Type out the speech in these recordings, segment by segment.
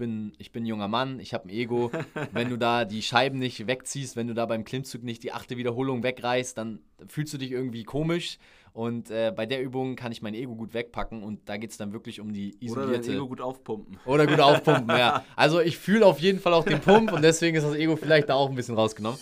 bin, ich bin ein junger Mann, ich habe ein Ego. wenn du da die Scheiben nicht wegziehst, wenn du da beim Klimmzug nicht die achte Wiederholung wegreißt, dann fühlst du dich irgendwie komisch. Und äh, bei der Übung kann ich mein Ego gut wegpacken und da geht es dann wirklich um die isolierte... Oder dein Ego gut aufpumpen. Oder gut aufpumpen, ja. Also ich fühle auf jeden Fall auch den Pump und deswegen ist das Ego vielleicht da auch ein bisschen rausgenommen.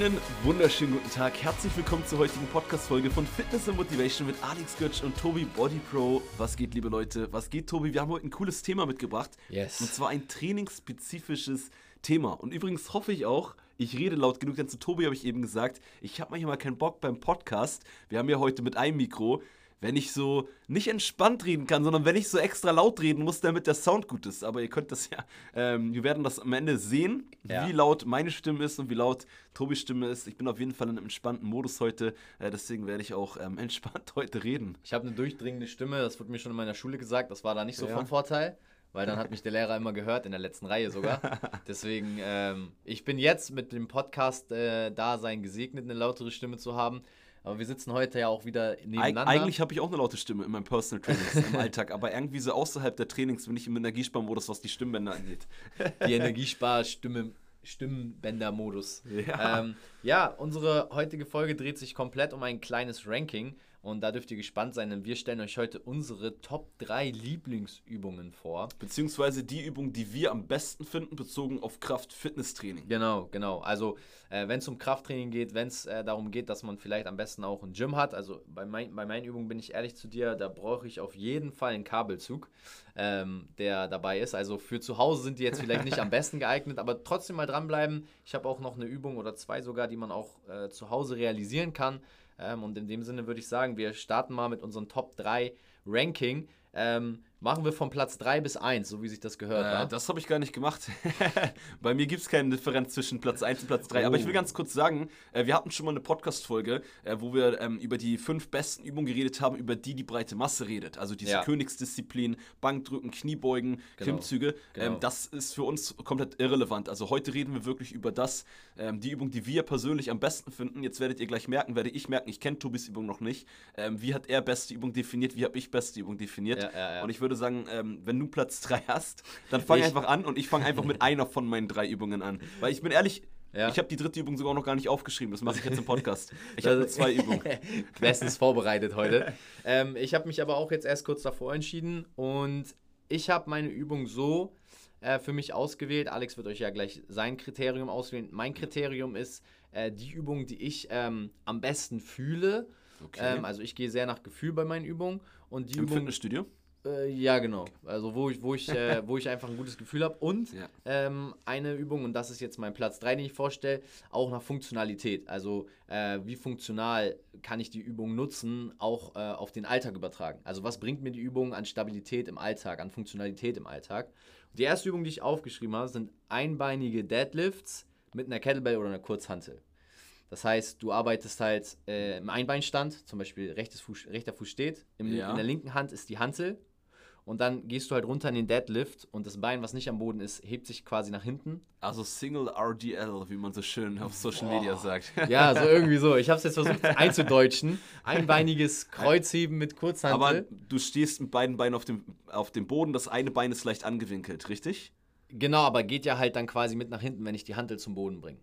Einen wunderschönen guten Tag. Herzlich willkommen zur heutigen Podcast-Folge von Fitness and Motivation mit Alex Götz und Tobi Body Pro. Was geht, liebe Leute? Was geht, Tobi? Wir haben heute ein cooles Thema mitgebracht. Yes. Und zwar ein trainingsspezifisches Thema. Und übrigens hoffe ich auch, ich rede laut genug, denn zu Tobi habe ich eben gesagt, ich habe manchmal keinen Bock beim Podcast. Wir haben ja heute mit einem Mikro wenn ich so nicht entspannt reden kann, sondern wenn ich so extra laut reden muss, damit der Sound gut ist. Aber ihr könnt das ja, ähm, wir werden das am Ende sehen, ja. wie laut meine Stimme ist und wie laut Tobis Stimme ist. Ich bin auf jeden Fall in einem entspannten Modus heute, äh, deswegen werde ich auch ähm, entspannt heute reden. Ich habe eine durchdringende Stimme, das wurde mir schon in meiner Schule gesagt, das war da nicht so ja. von Vorteil weil dann hat mich der Lehrer immer gehört, in der letzten Reihe sogar. Deswegen, ähm, ich bin jetzt mit dem Podcast äh, da sein gesegnet, eine lautere Stimme zu haben. Aber wir sitzen heute ja auch wieder nebeneinander. Eig eigentlich habe ich auch eine laute Stimme in meinem Personal Training im Alltag, aber irgendwie so außerhalb der Trainings bin ich im Energiesparmodus, was die Stimmbänder angeht. Die Energiesparstimme. Stimmbänder-Modus. Ja. Ähm, ja, unsere heutige Folge dreht sich komplett um ein kleines Ranking und da dürft ihr gespannt sein, denn wir stellen euch heute unsere Top 3 Lieblingsübungen vor. Beziehungsweise die Übungen, die wir am besten finden, bezogen auf Kraft-Fitness-Training. Genau, genau. Also, äh, wenn es um Krafttraining geht, wenn es äh, darum geht, dass man vielleicht am besten auch ein Gym hat. Also, bei, mein, bei meinen Übungen bin ich ehrlich zu dir, da brauche ich auf jeden Fall einen Kabelzug, ähm, der dabei ist. Also, für zu Hause sind die jetzt vielleicht nicht am besten geeignet, aber trotzdem mal dranbleiben. Ich habe auch noch eine Übung oder zwei sogar, die man auch äh, zu Hause realisieren kann. Ähm, und in dem Sinne würde ich sagen, wir starten mal mit unserem Top 3 Ranking. Ähm, Machen wir von Platz 3 bis 1, so wie sich das gehört. Äh, das habe ich gar nicht gemacht. Bei mir gibt es keine Differenz zwischen Platz 1 und Platz 3. Oh. Aber ich will oh. ganz kurz sagen, äh, wir hatten schon mal eine Podcast-Folge, äh, wo wir ähm, über die fünf besten Übungen geredet haben, über die die breite Masse redet. Also diese ja. Königsdisziplin, Bankdrücken, Kniebeugen, genau. Klimmzüge. Genau. Ähm, das ist für uns komplett irrelevant. Also heute reden wir wirklich über das, ähm, die Übung, die wir persönlich am besten finden. Jetzt werdet ihr gleich merken, werde ich merken, ich kenne Tobis Übung noch nicht. Ähm, wie hat er beste Übung definiert, wie habe ich beste Übung definiert? Ja, ja, und ich würde sagen, ähm, wenn du Platz 3 hast, dann fang ich. einfach an und ich fange einfach mit einer von meinen drei Übungen an. Weil ich bin ehrlich, ja. Ich habe die dritte Übung sogar noch gar nicht aufgeschrieben. Das mache ich jetzt im Podcast. Ich habe nur zwei Übungen. Bestens vorbereitet heute. Ähm, ich habe mich aber auch jetzt erst kurz davor entschieden und ich habe meine Übung so äh, für mich ausgewählt. Alex wird euch ja gleich sein Kriterium auswählen. Mein Kriterium ist äh, die Übung, die ich ähm, am besten fühle. Okay. Ähm, also ich gehe sehr nach Gefühl bei meinen Übungen. Und die Im Übung, Fitnessstudio? Äh, ja, genau. Also wo ich, wo ich, äh, wo ich einfach ein gutes Gefühl habe. Und ja. ähm, eine Übung, und das ist jetzt mein Platz 3, den ich vorstelle, auch nach Funktionalität. Also äh, wie funktional kann ich die Übung nutzen, auch äh, auf den Alltag übertragen. Also was bringt mir die Übung an Stabilität im Alltag, an Funktionalität im Alltag. Die erste Übung, die ich aufgeschrieben habe, sind einbeinige Deadlifts mit einer Kettlebell oder einer Kurzhantel. Das heißt, du arbeitest halt äh, im Einbeinstand, zum Beispiel rechtes Fuß, rechter Fuß steht, im, ja. in der linken Hand ist die Hantel und dann gehst du halt runter in den Deadlift und das Bein, was nicht am Boden ist, hebt sich quasi nach hinten. Also Single RDL, wie man so schön auf Social Media sagt. Ja, so irgendwie so. Ich habe es jetzt versucht einzudeutschen. Einbeiniges Kreuzheben mit Kurzhantel. Aber du stehst mit beiden Beinen auf dem, auf dem Boden, das eine Bein ist leicht angewinkelt, richtig? Genau, aber geht ja halt dann quasi mit nach hinten, wenn ich die Hantel zum Boden bringe.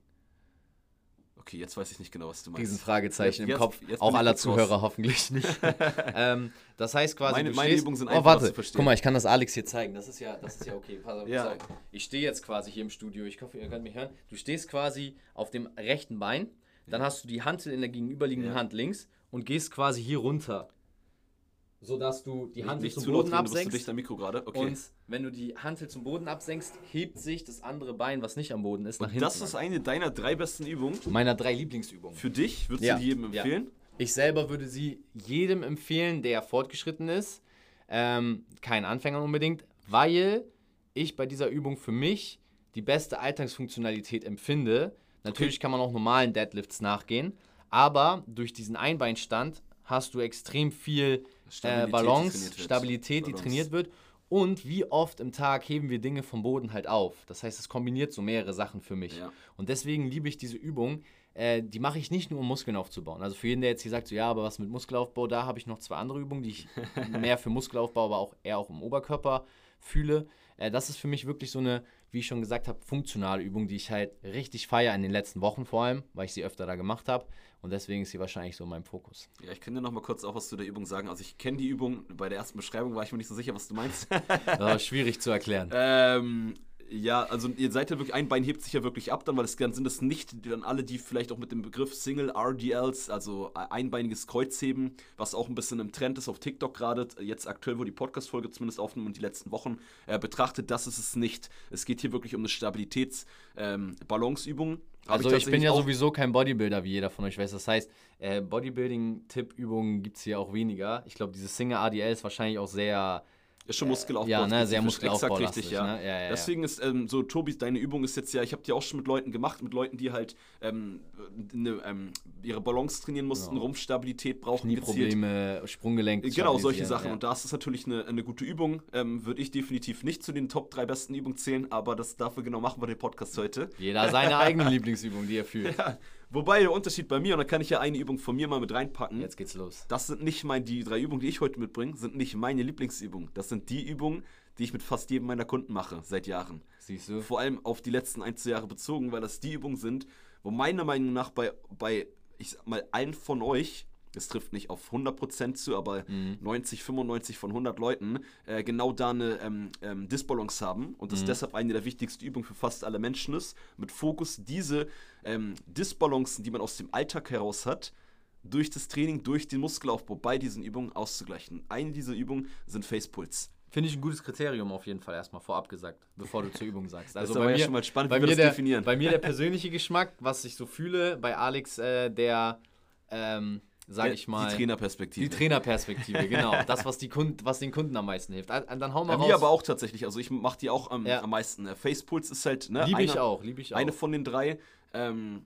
Okay, jetzt weiß ich nicht genau, was du meinst. Riesenfragezeichen jetzt, im Kopf. Jetzt auch aller Zuhörer raus. hoffentlich nicht. ähm, das heißt quasi, meine, meine Übungen sind oh, einfach warte. zu verstehen. Guck mal, ich kann das Alex hier zeigen. Das ist ja, das ist ja okay. Pass auf, ja. Ich stehe jetzt quasi hier im Studio. Ich hoffe, ihr könnt mich hören. Du stehst quasi auf dem rechten Bein. Dann hast du die Hand in der gegenüberliegenden ja. Hand links und gehst quasi hier runter sodass du die Hand zum Boden absenkst. Mikro gerade. Okay. Und wenn du die Hand zum Boden absenkst, hebt sich das andere Bein, was nicht am Boden ist, nach und hinten. Das ist eine deiner drei besten Übungen. Meiner drei Lieblingsübungen. Für dich würdest ja. du die jedem empfehlen? Ja. Ich selber würde sie jedem empfehlen, der fortgeschritten ist. Ähm, kein Anfänger unbedingt, weil ich bei dieser Übung für mich die beste Alltagsfunktionalität empfinde. Natürlich okay. kann man auch normalen Deadlifts nachgehen, aber durch diesen Einbeinstand hast du extrem viel äh, Balance, die Stabilität, Balance. die trainiert wird. Und wie oft im Tag heben wir Dinge vom Boden halt auf. Das heißt, es kombiniert so mehrere Sachen für mich. Ja. Und deswegen liebe ich diese Übung. äh, die mache ich nicht nur, um Muskeln aufzubauen. Also für jeden, der jetzt hier sagt, so, ja, aber was mit Muskelaufbau, da habe ich noch zwei andere Übungen, die ich mehr für Muskelaufbau, aber auch eher auch im Oberkörper fühle. Äh, das ist für mich wirklich so eine, wie ich schon gesagt habe, funktionale Übung, die ich halt richtig feiere in den letzten Wochen vor allem, weil ich sie öfter da gemacht habe. Und deswegen ist sie wahrscheinlich so mein Fokus. Ja, ich kann dir noch mal kurz auch was zu der Übung sagen. Also ich kenne die Übung, bei der ersten Beschreibung war ich mir nicht so sicher, was du meinst. das war schwierig zu erklären. Ähm, ja, also ihr seid ja wirklich, ein Bein hebt sich ja wirklich ab dann, weil es dann sind es nicht dann alle, die vielleicht auch mit dem Begriff Single RDLs, also einbeiniges Kreuzheben, was auch ein bisschen im Trend ist auf TikTok gerade, jetzt aktuell, wo die Podcast-Folge zumindest aufnimmt und die letzten Wochen äh, betrachtet, das ist es nicht. Es geht hier wirklich um eine Stabilitäts-Balanceübung. Ähm, also ich, ich bin ja sowieso kein Bodybuilder, wie jeder von euch weiß. Das heißt, äh, Bodybuilding-Tipp-Übungen gibt es hier auch weniger. Ich glaube, dieses Single RDL ist wahrscheinlich auch sehr ist schon Muskelaufbau. Ja, ne, sehr Muskelaufbau. Exakt richtig, ja. Ne? ja, ja Deswegen ist ähm, so, Tobi, deine Übung ist jetzt ja, ich habe die auch schon mit Leuten gemacht, mit Leuten, die halt ähm, ne, ähm, ihre Balance trainieren mussten, genau. Rumpfstabilität brauchen. Knieprobleme, Sprunggelenk. Genau, solche Sachen. Und da ist es natürlich eine, eine gute Übung. Ähm, Würde ich definitiv nicht zu den Top 3 besten Übungen zählen, aber das dafür genau machen wir den Podcast heute. Jeder seine eigene Lieblingsübung, die er fühlt. Ja. Wobei der Unterschied bei mir, und da kann ich ja eine Übung von mir mal mit reinpacken. Jetzt geht's los. Das sind nicht meine, die drei Übungen, die ich heute mitbringe, sind nicht meine Lieblingsübungen. Das sind die Übungen, die ich mit fast jedem meiner Kunden mache, seit Jahren. Siehst du? Vor allem auf die letzten ein, zwei Jahre bezogen, weil das die Übungen sind, wo meiner Meinung nach bei, bei ich sag mal, allen von euch es trifft nicht auf 100% zu, aber mhm. 90, 95 von 100 Leuten äh, genau da eine ähm, ähm, Disbalance haben und das mhm. deshalb eine der wichtigsten Übungen für fast alle Menschen ist, mit Fokus diese ähm, Disbalancen, die man aus dem Alltag heraus hat, durch das Training, durch den Muskelaufbau bei diesen Übungen auszugleichen. Eine dieser Übungen sind Facepuls. Finde ich ein gutes Kriterium auf jeden Fall erstmal vorab gesagt, bevor du zur Übung sagst. Also das ist bei mir, ja schon mal spannend, bei wie mir der, definieren. Bei mir der persönliche Geschmack, was ich so fühle, bei Alex äh, der ähm, sage ich mal. Die Trainerperspektive. Die Trainerperspektive, genau. Das, was, die Kund, was den Kunden am meisten hilft. Dann hauen wir ja, raus. Mir aber auch tatsächlich. Also ich mache die auch am, ja. am meisten. Äh, Facepuls ist halt, ne? Liebe ich auch, liebe ich auch. Eine von den drei. Ähm,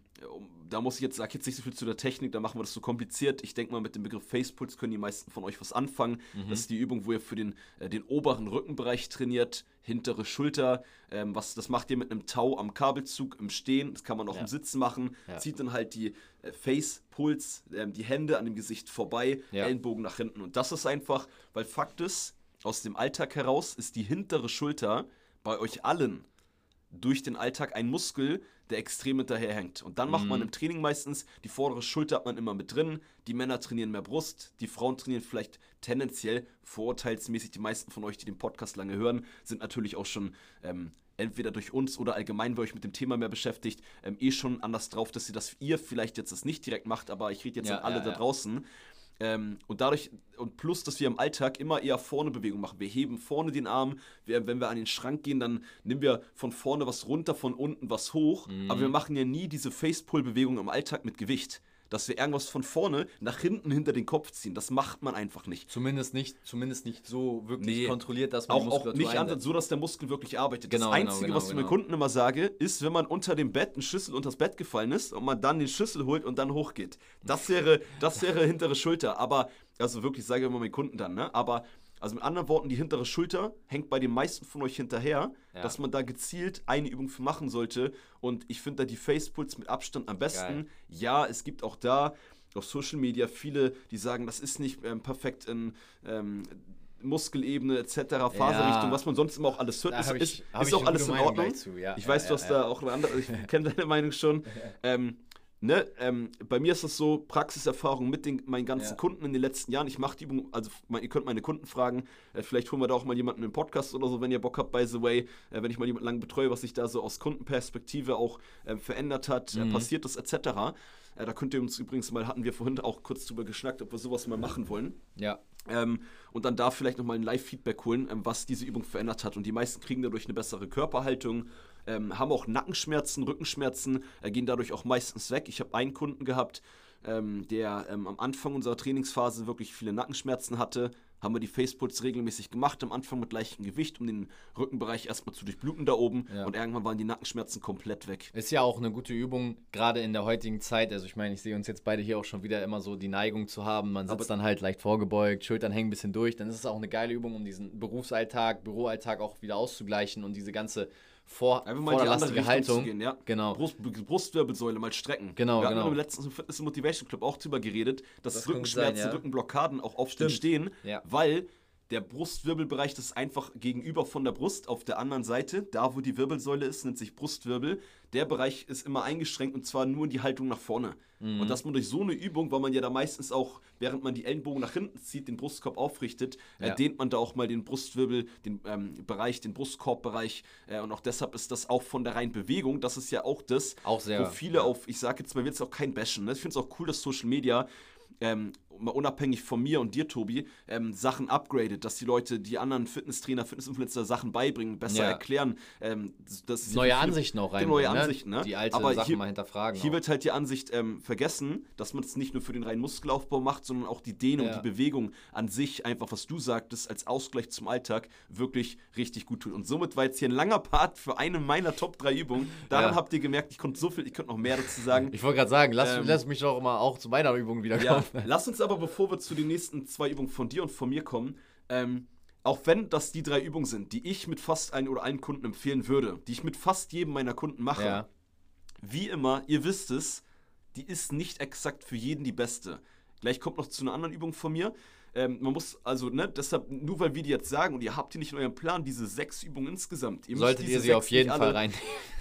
da muss ich jetzt, sag jetzt nicht so viel zu der Technik, da machen wir das so kompliziert. Ich denke mal, mit dem Begriff Facepuls können die meisten von euch was anfangen. Mhm. Das ist die Übung, wo ihr für den, äh, den oberen Rückenbereich trainiert, hintere Schulter. Ähm, was, das macht ihr mit einem Tau am Kabelzug im Stehen. Das kann man auch ja. im Sitzen machen. Ja. Zieht dann halt die äh, Facepuls, äh, die Hände an dem Gesicht vorbei, ja. Ellenbogen nach hinten. Und das ist einfach, weil Fakt ist, aus dem Alltag heraus ist die hintere Schulter bei euch allen durch den Alltag ein Muskel, der extrem hinterherhängt. Und dann macht mhm. man im Training meistens, die vordere Schulter hat man immer mit drin, die Männer trainieren mehr Brust, die Frauen trainieren vielleicht tendenziell vorurteilsmäßig, die meisten von euch, die den Podcast lange hören, sind natürlich auch schon ähm, entweder durch uns oder allgemein, weil euch mit dem Thema mehr beschäftigt, ähm, eh schon anders drauf, dass ihr das ihr vielleicht jetzt das nicht direkt macht, aber ich rede jetzt ja, an alle ja, da draußen. Ähm, und dadurch, und plus, dass wir im Alltag immer eher vorne Bewegung machen. Wir heben vorne den Arm, wir, wenn wir an den Schrank gehen, dann nehmen wir von vorne was runter, von unten was hoch. Mhm. Aber wir machen ja nie diese Face-Pull-Bewegung im Alltag mit Gewicht dass wir irgendwas von vorne nach hinten hinter den Kopf ziehen. Das macht man einfach nicht. Zumindest nicht, zumindest nicht so wirklich nee, kontrolliert, dass man auch, auch nicht einsetzt. so, dass der Muskel wirklich arbeitet. Genau, das genau, Einzige, genau, was ich genau. meinen Kunden immer sage, ist, wenn man unter dem Bett ein Schlüssel unter das Bett gefallen ist und man dann den Schlüssel holt und dann hochgeht. Das wäre, das wäre hintere Schulter. Aber, also wirklich, sage ich immer meinen Kunden dann, ne? Aber also mit anderen Worten, die hintere Schulter hängt bei den meisten von euch hinterher, ja. dass man da gezielt eine Übung für machen sollte. Und ich finde da die Facepulls mit Abstand am besten. Geil. Ja, es gibt auch da auf Social Media viele, die sagen, das ist nicht ähm, perfekt in ähm, Muskelebene etc., Faserrichtung, ja. was man sonst immer auch alles hört, ist, ich, ist, ist auch alles in Ordnung. Ja, ich weiß, du hast da auch eine andere, ich kenne deine Meinung schon. Ähm, ne, ähm, bei mir ist das so, Praxiserfahrung mit den, meinen ganzen ja. Kunden in den letzten Jahren. Ich mache die Übung, also mein, ihr könnt meine Kunden fragen, äh, vielleicht holen wir da auch mal jemanden im Podcast oder so, wenn ihr Bock habt, by the way, äh, wenn ich mal jemanden lang betreue, was sich da so aus Kundenperspektive auch äh, verändert hat, äh, mhm. passiert ist, etc. Äh, da könnt ihr uns übrigens mal, hatten wir vorhin auch kurz drüber geschnackt, ob wir sowas mal machen wollen. Ja. Ähm, und dann da vielleicht nochmal ein Live-Feedback holen, ähm, was diese Übung verändert hat. Und die meisten kriegen dadurch eine bessere Körperhaltung, ähm, haben auch Nackenschmerzen, Rückenschmerzen, äh, gehen dadurch auch meistens weg. Ich habe einen Kunden gehabt, ähm, der ähm, am Anfang unserer Trainingsphase wirklich viele Nackenschmerzen hatte. Haben wir die Faceputs regelmäßig gemacht, am Anfang mit leichtem Gewicht, um den Rückenbereich erstmal zu durchbluten da oben. Ja. Und irgendwann waren die Nackenschmerzen komplett weg. Ist ja auch eine gute Übung, gerade in der heutigen Zeit. Also ich meine, ich sehe uns jetzt beide hier auch schon wieder immer so die Neigung zu haben. Man sitzt Aber dann halt leicht vorgebeugt, Schultern hängen ein bisschen durch. Dann ist es auch eine geile Übung, um diesen Berufsalltag, Büroalltag auch wieder auszugleichen und diese ganze vor, Einfach mal in die andere vorderlastige Richtung zu Haltung. gehen, ja. Genau. Brust, Brustwirbelsäule mal strecken. Genau, Wir genau. im letzten Fitness Motivation Club auch drüber geredet, dass Das Rückenschmerzen, sein, ja. Rückenblockaden auch oft Stimmt. entstehen, Ja. weil der Brustwirbelbereich das ist einfach gegenüber von der Brust auf der anderen Seite, da wo die Wirbelsäule ist, nennt sich Brustwirbel. Der Bereich ist immer eingeschränkt und zwar nur in die Haltung nach vorne. Mhm. Und dass man durch so eine Übung, weil man ja da meistens auch, während man die Ellenbogen nach hinten zieht, den Brustkorb aufrichtet, äh, Ja. dehnt man da auch mal den Brustwirbel, den ähm, Bereich, den Brustkorbbereich. Äh, und auch deshalb ist das auch von der reinen Bewegung, das ist ja auch das, Auch sehr, wo viele auf, ich sage jetzt mal, will jetzt auch kein Bashen, ne? ich finde es auch cool, dass Social Media ähm, mal unabhängig von mir und dir, Tobi, ähm, Sachen upgradet, dass die Leute, die anderen Fitnesstrainer, Fitnessinfluencer Sachen beibringen, besser Ja. erklären. Ähm, dass Neue Ansichten auch rein. neue Ansichten, ne? Die alte Aber Sachen hier- mal hinterfragen. Hier auch. wird halt die Ansicht ähm, vergessen, dass man es nicht nur für den reinen Muskelaufbau macht, sondern auch die Dehnung, Ja. die Bewegung an sich, einfach was du sagtest, als Ausgleich zum Alltag wirklich richtig gut tut. Und somit war jetzt hier ein langer Part für eine meiner Top 3 Übungen. Daran Ja. habt ihr gemerkt, ich konnte so viel, ich könnte noch mehr dazu sagen. ich wollte gerade sagen, lass, Ähm, lass mich doch mal auch zu meiner Übung wieder Ja, lass uns aber, bevor wir zu den nächsten zwei Übungen von dir und von mir kommen, ähm, auch wenn das die drei Übungen sind, die ich mit fast allen oder allen Kunden empfehlen würde, die ich mit fast jedem meiner Kunden mache, Ja. wie immer, ihr wisst es, die ist nicht exakt für jeden die beste. Gleich kommt noch zu einer anderen Übung von mir. Ähm, man muss also, ne, deshalb, nur weil wir die jetzt sagen und ihr habt die nicht in eurem Plan, diese sechs Übungen insgesamt. Ihr müsst Solltet ihr sie auf jeden nicht Fall alle- rein.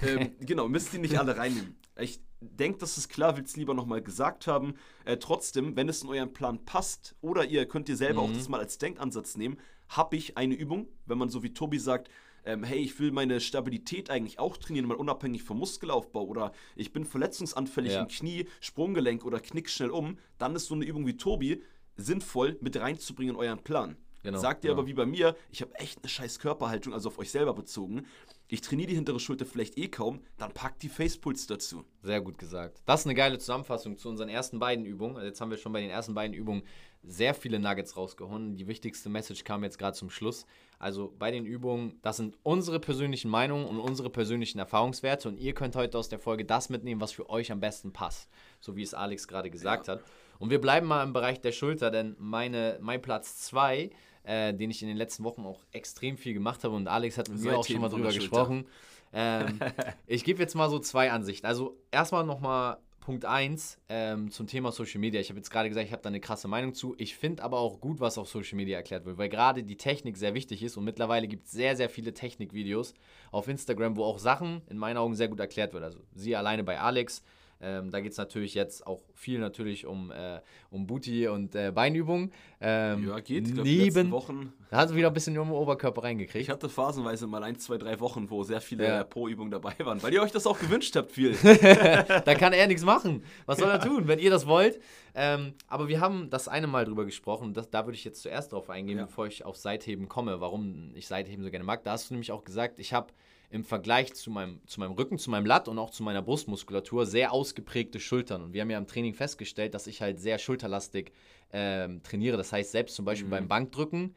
ähm, genau, müsst ihr nicht alle reinnehmen. Ich denke, das ist klar, will es lieber nochmal gesagt haben. Äh, trotzdem, wenn es in euren Plan passt oder ihr könnt ihr selber auch Mhm. das mal als Denkansatz nehmen, habe ich eine Übung, wenn man so wie Tobi sagt, ähm, hey, ich will meine Stabilität eigentlich auch trainieren, mal unabhängig vom Muskelaufbau oder ich bin verletzungsanfällig Ja. im Knie, Sprunggelenk oder knick schnell um, dann ist so eine Übung wie Tobi sinnvoll mit reinzubringen in euren Plan. Genau, Sagt ihr genau. aber wie bei mir, ich habe echt eine scheiß Körperhaltung, also auf euch selber bezogen. Ich trainiere die hintere Schulter vielleicht eh kaum, dann packt die Facepuls dazu. Sehr gut gesagt. Das ist eine geile Zusammenfassung zu unseren ersten beiden Übungen. Also Jetzt haben wir schon bei den ersten beiden Übungen sehr viele Nuggets rausgehauen. Die wichtigste Message kam jetzt gerade zum Schluss. Also bei den Übungen, das sind unsere persönlichen Meinungen und unsere persönlichen Erfahrungswerte und ihr könnt heute aus der Folge das mitnehmen, was für euch am besten passt. So wie es Alex gerade gesagt hat. Und wir bleiben mal im Bereich der Schulter, denn meine, mein Platz 2, äh, den ich in den letzten Wochen auch extrem viel gemacht habe und Alex hat mit mir auch schon mal drüber gesprochen. Ähm, ich gebe jetzt mal so zwei Ansichten. Also erstmal nochmal Punkt 1 ähm, zum Thema Social Media. Ich habe jetzt gerade gesagt, ich habe da eine krasse Meinung zu. Ich finde aber auch gut, was auf Social Media erklärt wird, weil gerade die Technik sehr wichtig ist und mittlerweile gibt es sehr, sehr viele Technikvideos auf Instagram, wo auch Sachen in meinen Augen sehr gut erklärt wird. Also sie alleine bei Alex. Ähm, da geht es natürlich jetzt auch viel natürlich um, äh, um Booty und äh, Beinübungen. Ähm, Ja, geht. Ich glaub, Neben, Wochen. da hat sie wieder ein bisschen um den Oberkörper reingekriegt. Ich hatte phasenweise mal ein, zwei, drei Wochen, wo sehr viele Ja. Po-Übungen dabei waren, weil ihr euch das auch gewünscht habt, viel. da kann er nichts machen. Was soll er tun, wenn ihr das wollt? Ähm, aber wir haben das eine Mal drüber gesprochen. Das, da würde ich jetzt zuerst drauf eingehen, Ja. bevor ich auf Seitheben komme, warum ich Seitheben so gerne mag. Da hast du nämlich auch gesagt, ich habe im Vergleich zu meinem, zu meinem Rücken, zu meinem Latt und auch zu meiner Brustmuskulatur sehr ausgeprägte Schultern. Und wir haben ja im Training festgestellt, dass ich halt sehr schulterlastig ähm, trainiere. Das heißt, selbst zum Beispiel Mhm. beim Bankdrücken,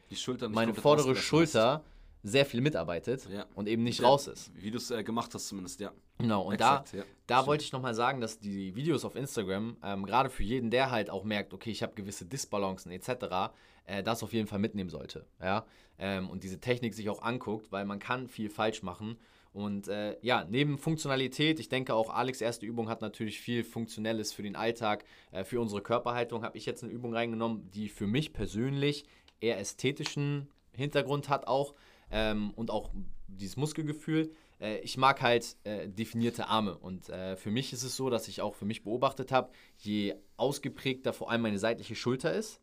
meine vordere Schulter sehr viel mitarbeitet Ja. und eben nicht Ja, raus ist. Wie du es äh, gemacht hast zumindest, ja. Genau, und Exakt, da, ja. da Stimmt. wollte ich nochmal sagen, dass die Videos auf Instagram, ähm, gerade für jeden, der halt auch merkt, okay, ich habe gewisse Disbalancen etc., äh, das auf jeden Fall mitnehmen sollte. Ja? Ähm, und diese Technik sich auch anguckt, weil man kann viel falsch machen. Und äh, ja, neben Funktionalität, ich denke auch Alex' erste Übung hat natürlich viel Funktionelles für den Alltag, äh, für unsere Körperhaltung, habe ich jetzt eine Übung reingenommen, die für mich persönlich eher ästhetischen Hintergrund hat auch ähm, und auch dieses Muskelgefühl. Äh, ich mag halt äh, definierte Arme und äh, für mich ist es so, dass ich auch für mich beobachtet habe, je ausgeprägter vor allem meine seitliche Schulter ist,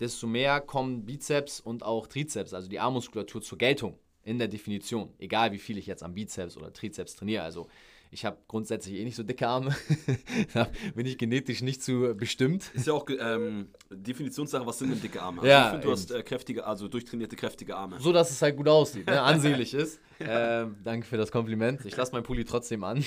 desto mehr kommen Bizeps und auch Trizeps, also die Armmuskulatur zur Geltung in der Definition, egal wie viel ich jetzt am Bizeps oder Trizeps trainiere. Also ich habe grundsätzlich eh nicht so dicke Arme, da bin ich genetisch nicht zu bestimmt. Ist ja auch ähm, Definitionssache, was sind denn dicke Arme? Also Ja, ich finde, du eben. hast äh, kräftige, also durchtrainierte, kräftige Arme. So, dass es halt gut aussieht, ne? ansehnlich ist. Ähm, danke für das Kompliment. Ich lasse meinen Pulli trotzdem an.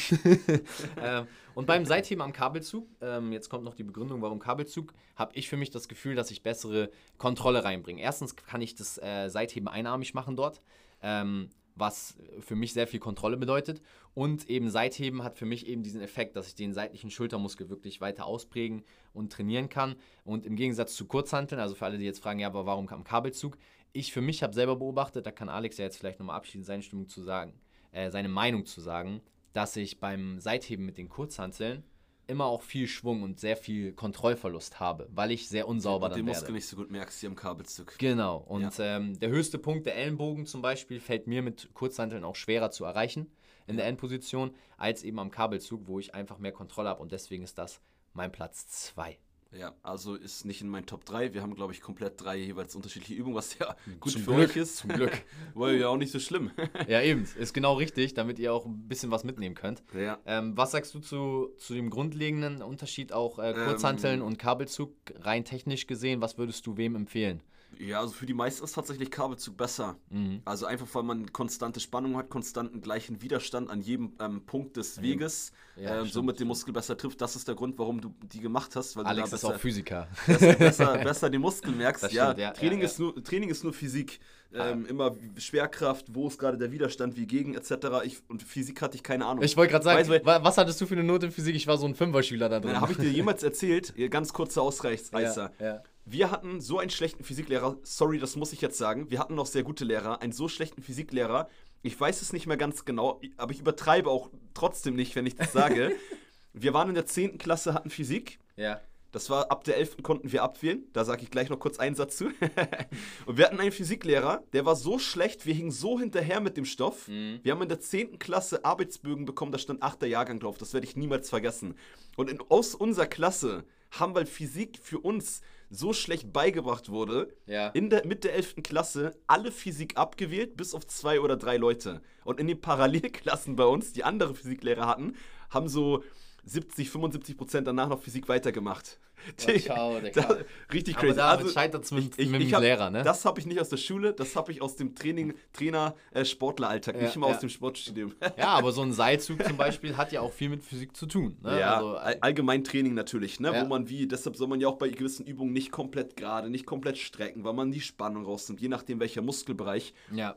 ähm, und beim Seitheben am Kabelzug, ähm, jetzt kommt noch die Begründung, warum Kabelzug, habe ich für mich das Gefühl, dass ich bessere Kontrolle reinbringe. Erstens kann ich das äh, Seitheben einarmig machen dort. Ähm, was für mich sehr viel Kontrolle bedeutet. Und eben Seitheben hat für mich eben diesen Effekt, dass ich den seitlichen Schultermuskel wirklich weiter ausprägen und trainieren kann. Und im Gegensatz zu Kurzhanteln, also für alle, die jetzt fragen, ja, aber warum am Kabelzug? Ich für mich habe selber beobachtet, da kann Alex ja jetzt vielleicht nochmal abschließend seine Stimmung zu sagen. äh, seine Meinung zu sagen, dass ich beim Seitheben mit den Kurzhanteln immer auch viel Schwung und sehr viel Kontrollverlust habe, weil ich sehr unsauber und dann den werde. Muskel nicht so gut merkst hier am Kabelzug. Genau. Und ja. ähm, der höchste Punkt, der Ellenbogen zum Beispiel, fällt mir mit Kurzhanteln auch schwerer zu erreichen in der Endposition, als eben am Kabelzug, wo ich einfach mehr Kontrolle habe. Und deswegen ist das mein Platz 2. Ja, also ist nicht in meinen Top 3. Wir haben, glaube ich, komplett drei jeweils unterschiedliche Übungen, was ja gut Zum für Glück, euch ist. Zum Glück. Weil ja auch nicht so schlimm. ja, eben. Ist genau richtig, damit ihr auch ein bisschen was mitnehmen könnt. Ja. Ähm, was sagst du zu, zu dem grundlegenden Unterschied auch äh, Kurzhanteln Ähm. und Kabelzug rein technisch gesehen? Was würdest du wem empfehlen? Ja, also für die meisten ist tatsächlich Kabelzug besser. Mhm. Also einfach, weil man konstante Spannung hat, konstanten gleichen Widerstand an jedem ähm, Punkt des Weges, Ja, ähm, stimmt, somit den stimmt. Muskel besser trifft. Das ist der Grund, warum du die gemacht hast, weil Alex du ist da auch besser, Physiker. besser, besser, besser den Muskel merkst. Das ja, stimmt, ja, Training, ja, Ist nur, Training ist nur Physik. Ähm, Immer Schwerkraft, wo ist gerade der Widerstand, wie gegen, etc. Ich, und Physik hatte ich keine Ahnung. Ich wollte gerade sagen, Weißt was hattest du für eine Note in Physik? Ich war so ein Fünfer-Schüler da drin. Habe ich dir jemals erzählt? Ganz kurzer Ausreißer. ja, ja. Wir hatten so einen schlechten Physiklehrer, sorry, das muss ich jetzt sagen. Wir hatten noch sehr gute Lehrer, einen so schlechten Physiklehrer. Ich weiß es nicht mehr ganz genau, aber ich übertreibe auch trotzdem nicht, wenn ich das sage. wir waren in der 10. Klasse, hatten Physik. ja. Das war ab der 11. konnten wir abwählen. Da sage ich gleich noch kurz einen Satz zu. und wir hatten einen Physiklehrer, der war so schlecht, wir hingen so hinterher mit dem Stoff. Mhm. Wir haben in der 10. Klasse Arbeitsbögen bekommen, da stand 8. Jahrgang drauf. Das werde ich niemals vergessen. Und in, aus unserer Klasse haben, weil Physik für uns so schlecht beigebracht wurde, Ja. in der, mit der 11. Klasse alle Physik abgewählt, bis auf zwei oder drei Leute. Und in den Parallelklassen bei uns, die andere Physiklehrer hatten, haben so 70, 75 Prozent danach noch Physik weitergemacht. Ja, ciao, Digga. Da- richtig Aber crazy. da Also, scheitert es mit, mit dem ich hab, Lehrer, ne? Das habe ich nicht aus der Schule, das habe ich aus dem Training, Trainer, äh, Sportleralltag, Ja, nicht immer ja. aus dem Sportstudium. ja, aber so ein Seilzug zum Beispiel hat ja auch viel mit Physik zu tun. Ne? Ja, also, all- allgemein Training natürlich, ne? Wo man wie, deshalb soll man ja auch bei gewissen Übungen nicht komplett gerade, nicht komplett strecken, weil man die Spannung rausnimmt, je nachdem welcher Muskelbereich. ja.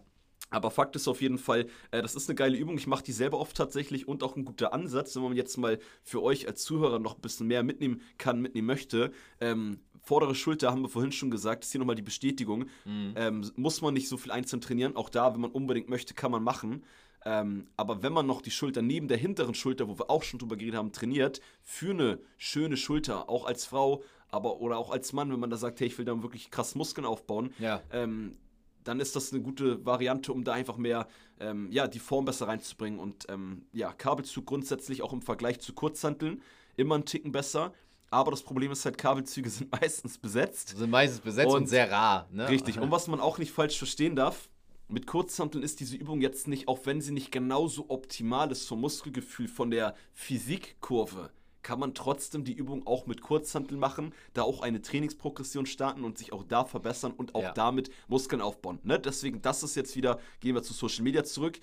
Aber Fakt ist auf jeden Fall, äh, das ist eine geile Übung. Ich mache die selber oft tatsächlich und auch ein guter Ansatz, wenn man jetzt mal für euch als Zuhörer noch ein bisschen mehr mitnehmen kann, mitnehmen möchte. Ähm, vordere Schulter haben wir vorhin schon gesagt, ist hier nochmal die Bestätigung. Ähm, muss man nicht so viel einzeln trainieren. Auch da, wenn man unbedingt möchte, kann man machen. Ähm, aber wenn man noch die Schulter neben der hinteren Schulter, wo wir auch schon drüber geredet haben, trainiert, für eine schöne Schulter, auch als Frau, aber oder auch als Mann, wenn man da sagt, hey, ich will da wirklich krass Muskeln aufbauen, Ja. ähm, dann ist das eine gute Variante, um da einfach mehr, ähm, ja, die Form besser reinzubringen. Und ähm, ja, Kabelzug grundsätzlich auch im Vergleich zu Kurzhanteln immer einen Ticken besser. Aber das Problem ist halt, Kabelzüge sind meistens besetzt. Sind meistens besetzt und, Und- sehr rar. Ne? Richtig. Und was man auch nicht falsch verstehen darf, mit Kurzhanteln ist diese Übung jetzt nicht, auch wenn sie nicht genauso optimal ist vom Muskelgefühl, von der Physikkurve, kann man trotzdem die Übung auch mit Kurzhanteln machen, da auch eine Trainingsprogression starten und sich auch da verbessern und auch Ja. damit Muskeln aufbauen. Ne? Deswegen, das ist jetzt wieder, gehen wir zu Social Media zurück.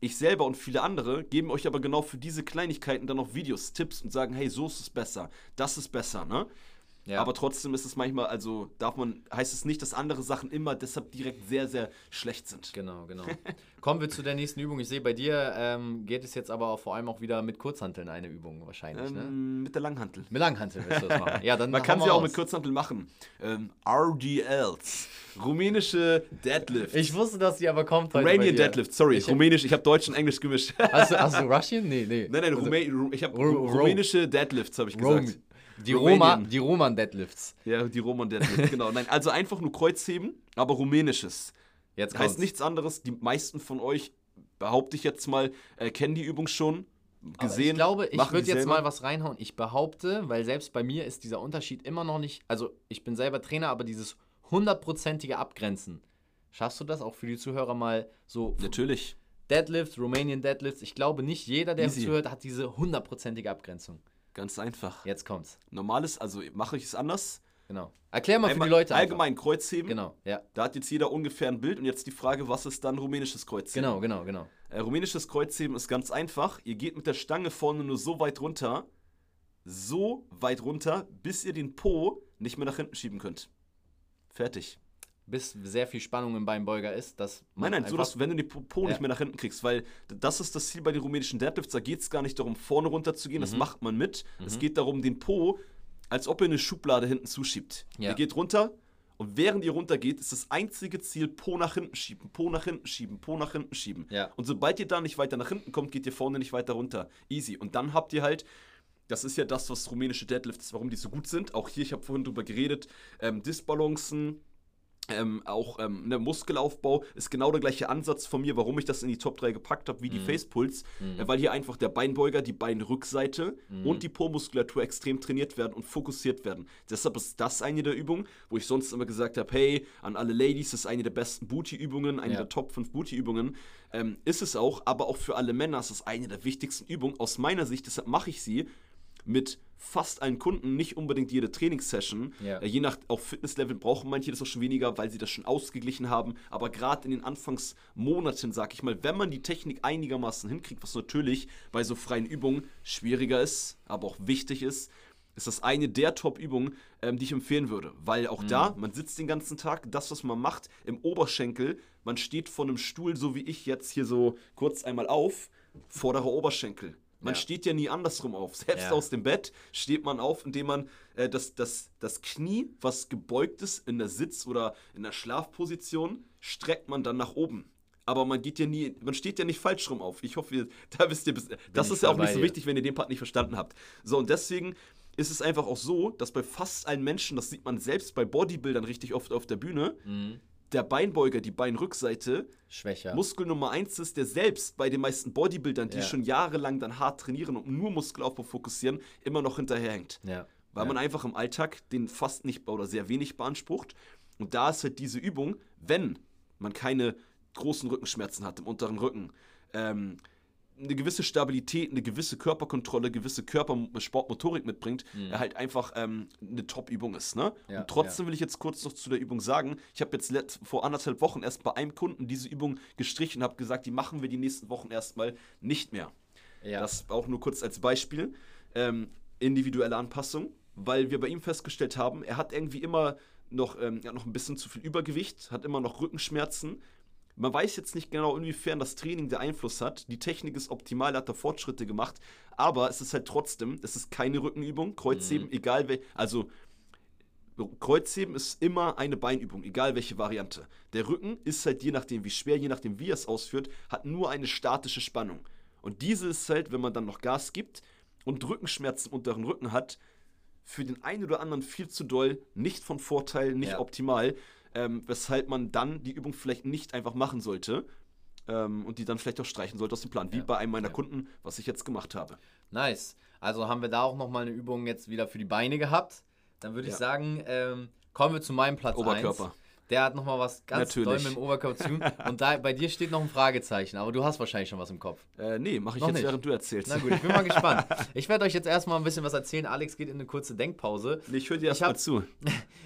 Ich selber und viele andere geben euch aber genau für diese Kleinigkeiten dann noch Videos, Tipps und sagen, hey, so ist es besser, das ist besser, ne? Ja. Aber trotzdem ist es manchmal, also darf man, heißt es nicht, dass andere Sachen immer deshalb direkt sehr, sehr schlecht sind. Genau, genau. Kommen wir zu der nächsten Übung. Ich sehe, bei dir ähm, geht es jetzt aber vor allem auch wieder mit Kurzhanteln eine Übung wahrscheinlich, ne? Ähm, mit der Langhantel. Mit Langhanteln willst du das machen. Ja, dann Man kann sie auch mit Kurzhantel machen. Ähm, RDLs. Rumänische Deadlift. Ich wusste, dass die aber kommt heute Romanian. Deadlift, sorry. Ich- Rumänisch, ich habe Deutsch und Englisch gemischt. Hast du, hast du Russian? Nee, nee. nein, nein, Also, Rumä Ru ich habe Ru- Ru- rumänische Deadlifts, habe ich gesagt. Die, Roma, die Roman Deadlifts. Ja, die Roman Deadlift, genau. Nein, also einfach nur Kreuzheben, aber rumänisches. Jetzt Heißt nichts anderes. Die meisten von euch, behaupte ich jetzt mal, äh, kennen die Übung schon. Aber Gesehen. Ich glaube, ich würde jetzt mal was reinhauen. Ich behaupte, weil selbst bei mir ist dieser Unterschied immer noch nicht. Also, ich bin selber Trainer, aber dieses hundertprozentige Abgrenzen. Schaffst du das auch für die Zuhörer mal so? Natürlich. Deadlifts, Romanian Deadlifts. Ich glaube nicht jeder, der Easy. zuhört, hat diese hundertprozentige Abgrenzung. Ganz einfach. Jetzt kommt's. Normales, also mache ich es anders. Genau. Erklär mal für Einmal die Leute. einfach. allgemein Kreuzheben. Genau, ja. Da hat jetzt jeder ungefähr ein Bild und jetzt die Frage, was ist dann rumänisches Kreuzheben? Genau, genau, genau. Äh, rumänisches Kreuzheben ist ganz einfach. Ihr geht mit der Stange vorne nur so weit runter, so weit runter, bis ihr den Po nicht mehr nach hinten schieben könnt. Fertig. Bis sehr viel Spannung im Beinbeuger ist, dass man Nein, nein, so dass wenn du den Po Po Ja. nicht mehr nach hinten kriegst, weil das ist das Ziel bei den rumänischen Deadlifts. Da geht es gar nicht darum, vorne runter zu gehen, das Mhm. macht man mit. Es geht darum, den Po, als ob ihr eine Schublade hinten zuschiebt. Ja. Ihr geht runter Und während ihr runtergeht, ist das einzige Ziel Po nach hinten schieben, Po nach hinten schieben, Po nach hinten schieben. Ja. Und sobald ihr da nicht weiter nach hinten kommt, geht ihr vorne nicht weiter runter. Easy. Und dann habt ihr halt, das ist ja das, was rumänische Deadlifts, warum die so gut sind. Auch hier, ich habe vorhin drüber geredet, ähm, Disbalancen, ähm, auch ähm, der Muskelaufbau ist genau der gleiche Ansatz von mir, warum ich das in die Top 3 gepackt habe, wie die Facepulse, äh, weil hier einfach der Beinbeuger, die Beinrückseite und die Po-Muskulatur extrem trainiert werden und fokussiert werden. Deshalb ist das eine der Übungen, wo ich sonst immer gesagt habe, hey, an alle Ladies, das ist eine der besten Booty-Übungen, eine Ja. der Top 5 Booty-Übungen. Ähm, ist es auch, aber auch für alle Männer ist es eine der wichtigsten Übungen aus meiner Sicht, deshalb mache ich sie mit fast allen Kunden, nicht unbedingt jede Trainingssession. Ja. Äh, je nach auch Fitnesslevel brauchen manche das auch schon weniger, weil sie das schon ausgeglichen haben. Aber gerade in den Anfangsmonaten, sag ich mal, wenn man die Technik einigermaßen hinkriegt, was natürlich bei so freien Übungen schwieriger ist, aber auch wichtig ist, ist das eine der Top-Übungen, ähm, die ich empfehlen würde. Weil auch da, man sitzt den ganzen Tag, das, was man macht, im Oberschenkel, man steht vor einem Stuhl, so wie ich jetzt hier so kurz einmal auf, vorderer Oberschenkel. Man Ja. steht ja nie andersrum auf. Selbst Ja. aus dem Bett steht man auf, indem man äh, das, das, das Knie, was gebeugt ist in der Sitz- oder in der Schlafposition, streckt man dann nach oben. Aber man geht ja nie, man steht ja nicht falsch rum auf. Ich hoffe, ihr, da wisst ihr, bis- das ist ja auch nicht so wichtig, wenn ihr den Part nicht verstanden habt. So, und deswegen ist es einfach auch so, dass bei fast allen Menschen, das sieht man selbst bei Bodybuildern richtig oft auf der Bühne, Mhm. Der Beinbeuger, die Beinrückseite, Schwächer. Muskel Nummer eins ist, der selbst bei den meisten Bodybuildern, die Ja. schon jahrelang dann hart trainieren und nur Muskelaufbau fokussieren, immer noch hinterherhängt. ja. Weil ja. man einfach im Alltag den fast nicht oder sehr wenig beansprucht. Und da ist halt diese Übung, wenn man keine großen Rückenschmerzen hat im unteren Rücken, ähm, eine gewisse Stabilität, eine gewisse Körperkontrolle, gewisse Körpersportmotorik mitbringt, er halt einfach ähm, eine Top-Übung ist. Ne? Mhm. Ja, und trotzdem will ich jetzt kurz noch zu der Übung sagen, ich habe jetzt let- vor anderthalb Wochen erst bei einem Kunden diese Übung gestrichen und habe gesagt, die machen wir die nächsten Wochen erstmal nicht mehr. Ja. Das auch nur kurz als Beispiel. Ähm, individuelle Anpassung, weil wir bei ihm festgestellt haben, er hat irgendwie immer noch, ähm, noch ein bisschen zu viel Übergewicht, hat immer noch Rückenschmerzen. Man weiß jetzt nicht genau, inwiefern das Training der Einfluss hat. Die Technik ist optimal, er hat da Fortschritte gemacht, aber es ist halt trotzdem, es ist keine Rückenübung, Kreuzheben, egal wel, also Kreuzheben ist immer eine Beinübung, egal welche Variante. Der Rücken ist halt je nachdem, wie schwer, je nachdem, wie er es ausführt, hat nur eine statische Spannung. Und diese ist halt, wenn man dann noch Gas gibt und Rückenschmerzen im unteren Rücken hat, für den einen oder anderen viel zu doll, nicht von Vorteil, nicht Ja. optimal, ähm, weshalb man dann die Übung vielleicht nicht einfach machen sollte ähm, und die dann vielleicht auch streichen sollte aus dem Plan, wie Ja. bei einem meiner Ja. Kunden, was ich jetzt gemacht habe. Nice. Also haben wir da auch nochmal eine Übung jetzt wieder für die Beine gehabt. Dann würde ich sagen, ähm, kommen wir zu meinem Platz Oberkörper. 1. Der hat nochmal was ganz Natürlich. doll mit dem Oberkörper zu tun. Und da, bei dir steht noch ein Fragezeichen, aber du hast wahrscheinlich schon was im Kopf. Äh, nee, mache ich Noch jetzt, nicht. während du erzählst. Na gut, ich bin mal gespannt. Ich werde euch jetzt erstmal ein bisschen was erzählen. Alex geht in eine kurze Denkpause. Ich höre dir erstmal zu.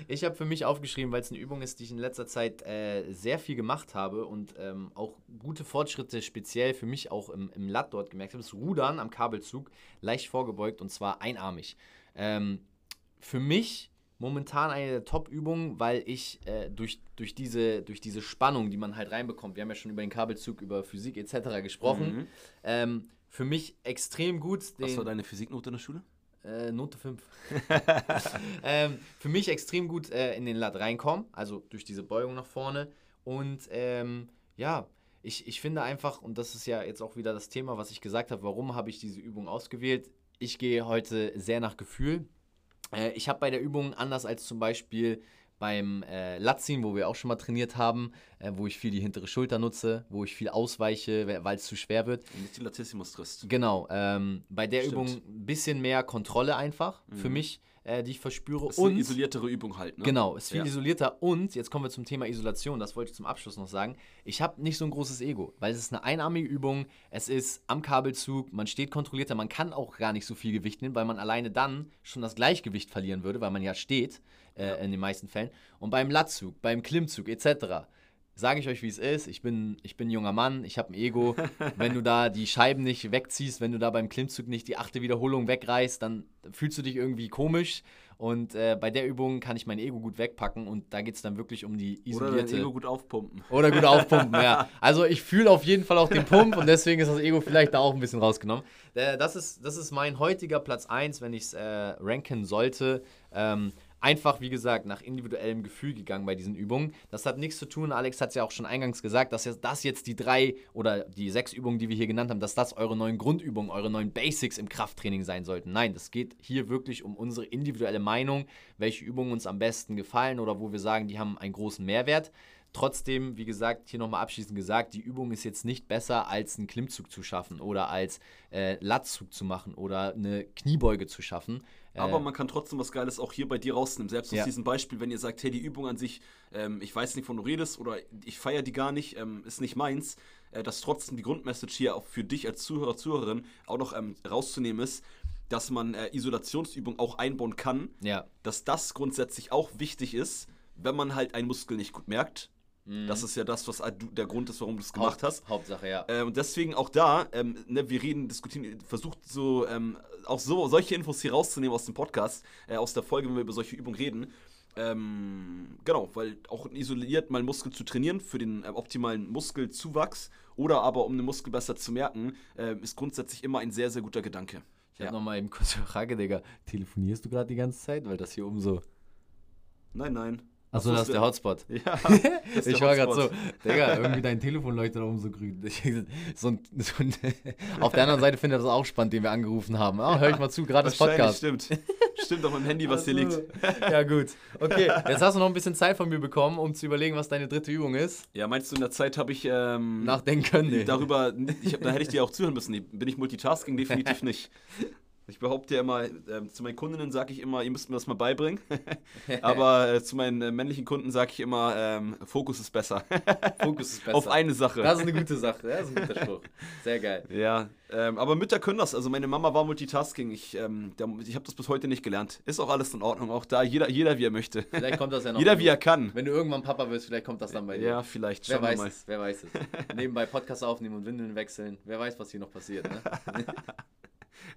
Ich habe für mich aufgeschrieben, weil es eine Übung ist, die ich in letzter Zeit äh, sehr viel gemacht habe und ähm, auch gute Fortschritte speziell für mich auch im, im Lat dort gemerkt habe. Das Rudern am Kabelzug, leicht vorgebeugt und zwar einarmig. Ähm, für mich momentan eine der Top-Übungen, weil ich äh, durch, durch, diese, durch diese Spannung, die man halt reinbekommt, wir haben ja schon über den Kabelzug, über Physik etc. gesprochen, Mhm. ähm, für mich extrem gut. Was den- war deine Physiknote in der Schule? äh, Note 5. ähm, für mich extrem gut äh, in den Lat reinkommen, also durch diese Beugung nach vorne. Und ähm, ja, ich, ich finde einfach, und das ist ja jetzt auch wieder das Thema, was ich gesagt habe, warum habe ich diese Übung ausgewählt? Ich gehe heute sehr nach Gefühl. Äh, ich habe bei der Übung, anders als zum Beispiel beim äh, Latziehen, wo wir auch schon mal trainiert haben, äh, wo ich viel die hintere Schulter nutze, wo ich viel ausweiche, weil es zu schwer wird, Nicht die Latissimus drisst. Genau, ähm, bei der Stimmt. Übung ein bisschen mehr Kontrolle einfach für Mhm. mich, äh, die ich verspüre. Das ist eine und isoliertere Übung halt, ne? genau, ist viel Ja. isolierter. Und jetzt kommen wir zum Thema Isolation, das wollte ich zum Abschluss noch sagen. Ich habe nicht so ein großes Ego, weil es ist eine einarmige Übung, es ist am Kabelzug, man steht kontrollierter, man kann auch gar nicht so viel Gewicht nehmen, weil man alleine dann schon das Gleichgewicht verlieren würde, weil man ja steht äh, in den meisten Fällen. Und beim Latzug, beim Klimmzug etc. Sage ich euch, wie es ist. Ich bin, ich bin ein junger Mann, ich habe ein Ego. wenn du da die Scheiben nicht wegziehst, wenn du da beim Klimmzug nicht die achte Wiederholung wegreißt, dann fühlst du dich irgendwie komisch. Und äh, bei der Übung kann ich mein Ego gut wegpacken und da geht es dann wirklich um die Oder dein isolierte. Ego gut aufpumpen. Oder gut aufpumpen, ja. Also ich fühle auf jeden Fall auch den Pump und deswegen ist das Ego vielleicht da auch ein bisschen rausgenommen. Äh, das, ist, das ist mein heutiger Platz 1, wenn ich es äh, ranken sollte. Ähm, einfach, wie gesagt, nach individuellem Gefühl gegangen bei diesen Übungen. Das hat nichts zu tun, Alex hat es ja auch schon eingangs gesagt, dass das jetzt die drei oder die sechs Übungen, die wir hier genannt haben, dass das eure neuen Grundübungen, eure neuen Basics im Krafttraining sein sollten. Nein, das geht hier wirklich um unsere individuelle Meinung, welche Übungen uns am besten gefallen oder wo wir sagen, die haben einen großen Mehrwert. Trotzdem, wie gesagt, hier nochmal abschließend gesagt, die Übung ist jetzt nicht besser, als einen Klimmzug zu schaffen oder als äh, Latzug zu machen oder eine Kniebeuge zu schaffen. Aber äh, man kann trotzdem was Geiles auch hier bei dir rausnehmen. Selbst aus ja. diesem Beispiel, wenn ihr sagt, hey, die Übung an sich, ähm, ich weiß nicht, von du redest oder ich feiere die gar nicht, ähm, ist nicht meins, äh, dass trotzdem die Grundmessage hier auch für dich als Zuhörer, Zuhörerin auch noch ähm, rauszunehmen ist, dass man äh, Isolationsübungen auch einbauen kann. Ja. Dass das grundsätzlich auch wichtig ist, wenn man halt einen Muskel nicht gut merkt Mhm. Das ist ja das, was der Grund ist, warum du es gemacht Haupt, hast. Hauptsache, ja. Äh, und deswegen auch da, ähm, ne, wir reden, diskutieren, versucht so, ähm, auch so solche Infos hier rauszunehmen aus dem Podcast, äh, aus der Folge, wenn wir über solche Übungen reden. Ähm, genau, weil auch isoliert mal Muskel zu trainieren für den äh, optimalen Muskelzuwachs oder aber um den Muskel besser zu merken, äh, ist grundsätzlich immer ein sehr, sehr guter Gedanke. Ich ja. habe nochmal eben kurz eine Frage, Digga. Telefonierst du gerade die ganze Zeit? Weil das hier oben so. Nein, nein. Achso, das ist der Hotspot. Ja. ich war gerade so, Digga, irgendwie dein Telefon leuchtet da oben so grün. so ein, so ein auf der anderen Seite findet er das auch spannend, den wir angerufen haben. Oh, hör ich mal zu, gerade das Podcast. Stimmt. Stimmt auf meinem Handy, was also, hier liegt. ja, gut. Okay, jetzt hast du noch ein bisschen Zeit von mir bekommen, um zu überlegen, was deine dritte Übung ist. Ja, meinst du, in der Zeit habe ich. Ähm, Nachdenken können? Nee. Darüber, ich, da hätte ich dir auch zuhören müssen. Bin ich Multitasking? Definitiv nicht. Ich behaupte ja immer, äh, zu meinen Kundinnen sage ich immer, ihr müsst mir das mal beibringen. Aber äh, zu meinen äh, männlichen Kunden sage ich immer, ähm, Fokus ist besser. Fokus ist besser. Auf eine Sache. Das ist eine gute Sache, das ist ein guter Spruch. Sehr geil. Ja, ähm, aber Mütter können das. Also meine Mama war Multitasking. Ich, ähm, ich habe das bis heute nicht gelernt. Ist auch alles in Ordnung. Auch da, jeder, jeder wie er möchte. Vielleicht kommt das ja noch. jeder wie er kann. Wenn du irgendwann Papa wirst, vielleicht kommt das dann bei dir. Ja, vielleicht. Wer weiß es, wer weiß es. Nebenbei Podcast aufnehmen und Windeln wechseln. Wer weiß, was hier noch passiert. Ne?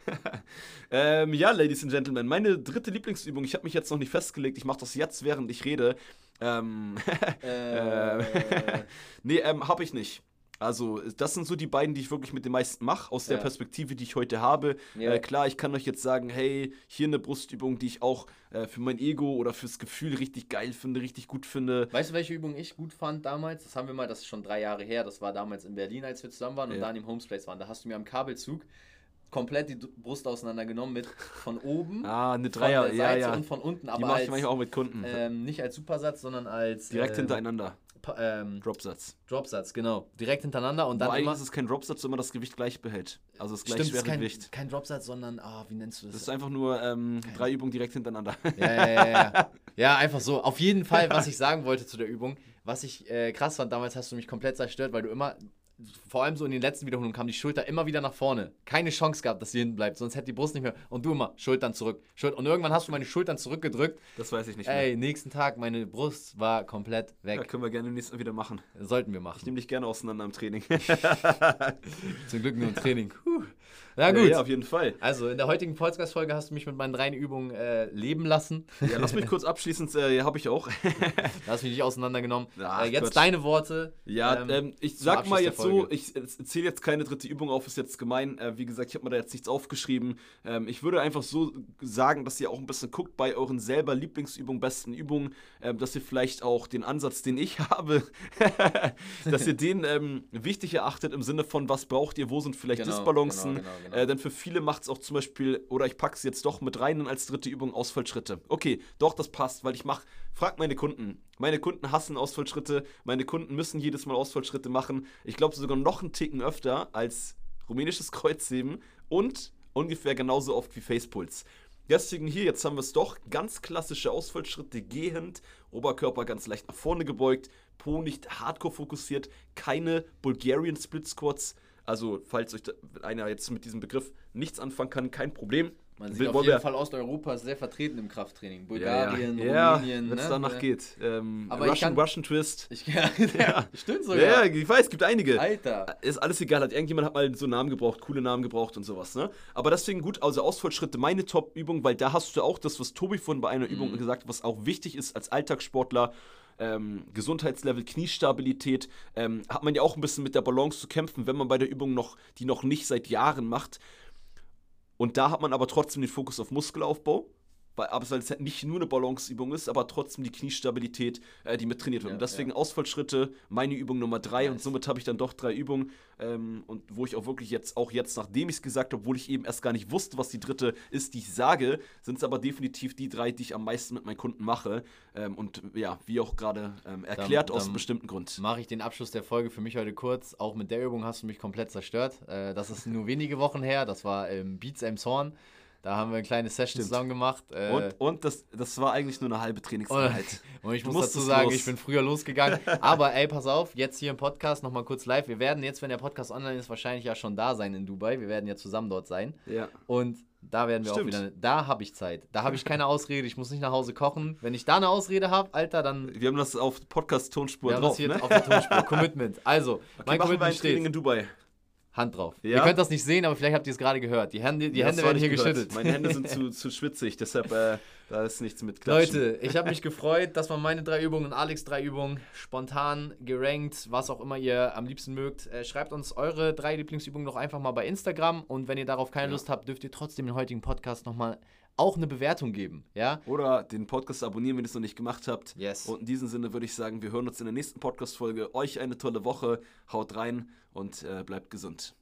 ähm, ja, Ladies and Gentlemen, meine dritte Lieblingsübung, ich habe mich jetzt noch nicht festgelegt, ich mache das jetzt, während ich rede. Ähm, äh. nee, ähm, habe ich nicht. Also, das sind so die beiden, die ich wirklich mit den meisten mache, aus der ja. Perspektive, die ich heute habe. Ja. Äh, klar, ich kann euch jetzt sagen, hey, hier eine Brustübung, die ich auch äh, für mein Ego oder fürs Gefühl richtig geil finde, richtig gut finde. Weißt du, welche Übung ich gut fand damals? Das haben wir mal, das ist schon drei Jahre her, das war damals in Berlin, als wir zusammen waren und ja. da im Homespace waren. Da hast du mir am Kabelzug komplett die Brust auseinandergenommen mit von oben, ah, eine Dreier, von der Seite ja, ja. und von unten. Aber die mache ich manchmal auch mit Kunden. Ähm, nicht als Supersatz, sondern als direkt ähm, hintereinander. Ähm, Dropsatz. Dropsatz, genau. Direkt hintereinander und dann. Aber eigentlich ist es kein Dropsatz, wenn man das Gewicht gleich behält. Also das gleich Stimmt, schwere kein, Gewicht. Kein Dropsatz, sondern, oh, wie nennst du das? Das ist einfach nur ähm, drei Übungen direkt hintereinander. Ja, ja, ja, ja. ja, einfach so. Auf jeden Fall, was ich sagen wollte zu der Übung, was ich äh, krass fand, damals hast du mich komplett zerstört, weil du immer vor allem so in den letzten Wiederholungen kam die Schulter immer wieder nach vorne. Keine Chance gehabt, dass sie hinten bleibt, sonst hätte die Brust nicht mehr. Und du immer, Schultern zurück. Und irgendwann hast du meine Schultern zurückgedrückt. Das weiß ich nicht mehr. Ey, nächsten Tag, meine Brust war komplett weg. Ja, können wir gerne nächstes Mal wieder machen. Sollten wir machen. Ich nehme dich gerne auseinander im Training. Zum Glück nur im Training. Puh. Na gut. Ja, ja, auf jeden Fall. Also, in der heutigen Podcast-Folge hast du mich mit meinen drei Übungen äh, leben lassen. Ja, lass mich kurz abschließend, äh, habe ich auch. da hast mich nicht auseinandergenommen. Ach, äh, jetzt Gott. deine Worte. Ja, ähm, ähm, ich sag mal jetzt so, ich zähle jetzt keine dritte Übung auf, ist jetzt gemein. Äh, wie gesagt, ich habe mir da jetzt nichts aufgeschrieben. Ähm, ich würde einfach so sagen, dass ihr auch ein bisschen guckt bei euren selber Lieblingsübungen, besten Übungen, ähm, dass ihr vielleicht auch den Ansatz, den ich habe, dass ihr den ähm, wichtig erachtet im Sinne von, was braucht ihr, wo sind vielleicht genau, Disbalancen. Genau, genau Genau. Äh, denn für viele macht es auch zum Beispiel, oder ich packe es jetzt doch mit rein als dritte Übung Ausfallschritte. Okay, doch, das passt, weil ich mache, frag meine Kunden. Meine Kunden hassen Ausfallschritte, meine Kunden müssen jedes Mal Ausfallschritte machen. Ich glaube sogar noch einen Ticken öfter als rumänisches Kreuzheben und ungefähr genauso oft wie Facepuls. Deswegen hier, jetzt haben wir es doch, ganz klassische Ausfallschritte, gehend, Oberkörper ganz leicht nach vorne gebeugt, Po nicht hardcore fokussiert, keine Bulgarian Split Squats, also, falls euch einer jetzt mit diesem Begriff nichts anfangen kann, kein Problem. Man sieht auf jeden Fall Osteuropa sehr vertreten im Krafttraining. Bulgarien, ja, Rumänien. Ja, wenn es ne? danach geht. Ähm, Aber Russian, kann, Russian Twist. Ich, ja, ja, stimmt sogar. Ja, ich weiß, es gibt einige. Alter. Ist alles egal. Hat irgendjemand hat mal so Namen gebraucht, coole Namen gebraucht und sowas. Ne? Aber deswegen gut, also Ausfallschritte, meine Top-Übung, weil da hast du auch das, was Tobi vorhin bei einer mhm. Übung gesagt hat, was auch wichtig ist als Alltagssportler ähm, Gesundheitslevel, Kniestabilität, ähm, hat man ja auch ein bisschen mit der Balance zu kämpfen, wenn man bei der Übung noch, die noch nicht seit Jahren macht. Und da hat man aber trotzdem den Fokus auf Muskelaufbau. Weil, aber es halt nicht nur eine Balanceübung ist, aber trotzdem die Kniestabilität, äh, die mit trainiert wird. Ja, und deswegen ja. Ausfallschritte, meine Übung Nummer drei nice. und somit habe ich dann doch drei Übungen. Ähm, und wo ich auch wirklich jetzt, auch jetzt, nachdem ich es gesagt habe, obwohl ich eben erst gar nicht wusste, was die dritte ist, die ich sage, sind es aber definitiv die drei, die ich am meisten mit meinen Kunden mache. Ähm, und ja, wie auch gerade ähm, erklärt, dann, aus einem bestimmten Grund. Mache ich den Abschluss der Folge für mich heute kurz. Auch mit der Übung hast du mich komplett zerstört. Äh, das ist nur wenige Wochen her. Das war im Beats Horn. Da haben wir eine kleine Session Stimmt. zusammen gemacht. Äh und und das, das war eigentlich nur eine halbe Trainingseinheit. Und, und ich du muss dazu sagen, los. ich bin früher losgegangen. Aber ey, pass auf, jetzt hier im Podcast nochmal kurz live. Wir werden jetzt, wenn der Podcast online ist, wahrscheinlich ja schon da sein in Dubai. Wir werden ja zusammen dort sein. Ja. Und da werden wir Stimmt. auch wieder. Da habe ich Zeit. Da habe ich keine Ausrede. Ich muss nicht nach Hause kochen. Wenn ich da eine Ausrede habe, Alter, dann. Wir haben das auf Podcast-Tonspur drauf. Das hier ne? auf der Tonspur. Commitment. Also, okay, mein Commitment steht. in Dubai. Hand drauf. Ja? Ihr könnt das nicht sehen, aber vielleicht habt ihr es gerade gehört. Die Hände, die ja, Hände werden hier gehört. geschüttelt. Meine Hände sind zu, zu schwitzig, deshalb äh, da ist nichts mit Klatschen. Leute, ich habe mich gefreut. Das waren meine drei Übungen und Alex drei Übungen. Spontan, gerankt, was auch immer ihr am liebsten mögt. Äh, schreibt uns eure drei Lieblingsübungen doch einfach mal bei Instagram. Und wenn ihr darauf keine ja. Lust habt, dürft ihr trotzdem den heutigen Podcast nochmal auch eine Bewertung geben, ja? Oder den Podcast abonnieren, wenn ihr es noch nicht gemacht habt. Yes. Und in diesem Sinne würde ich sagen, wir hören uns in der nächsten Podcast-Folge. Euch eine tolle Woche, haut rein und äh, bleibt gesund.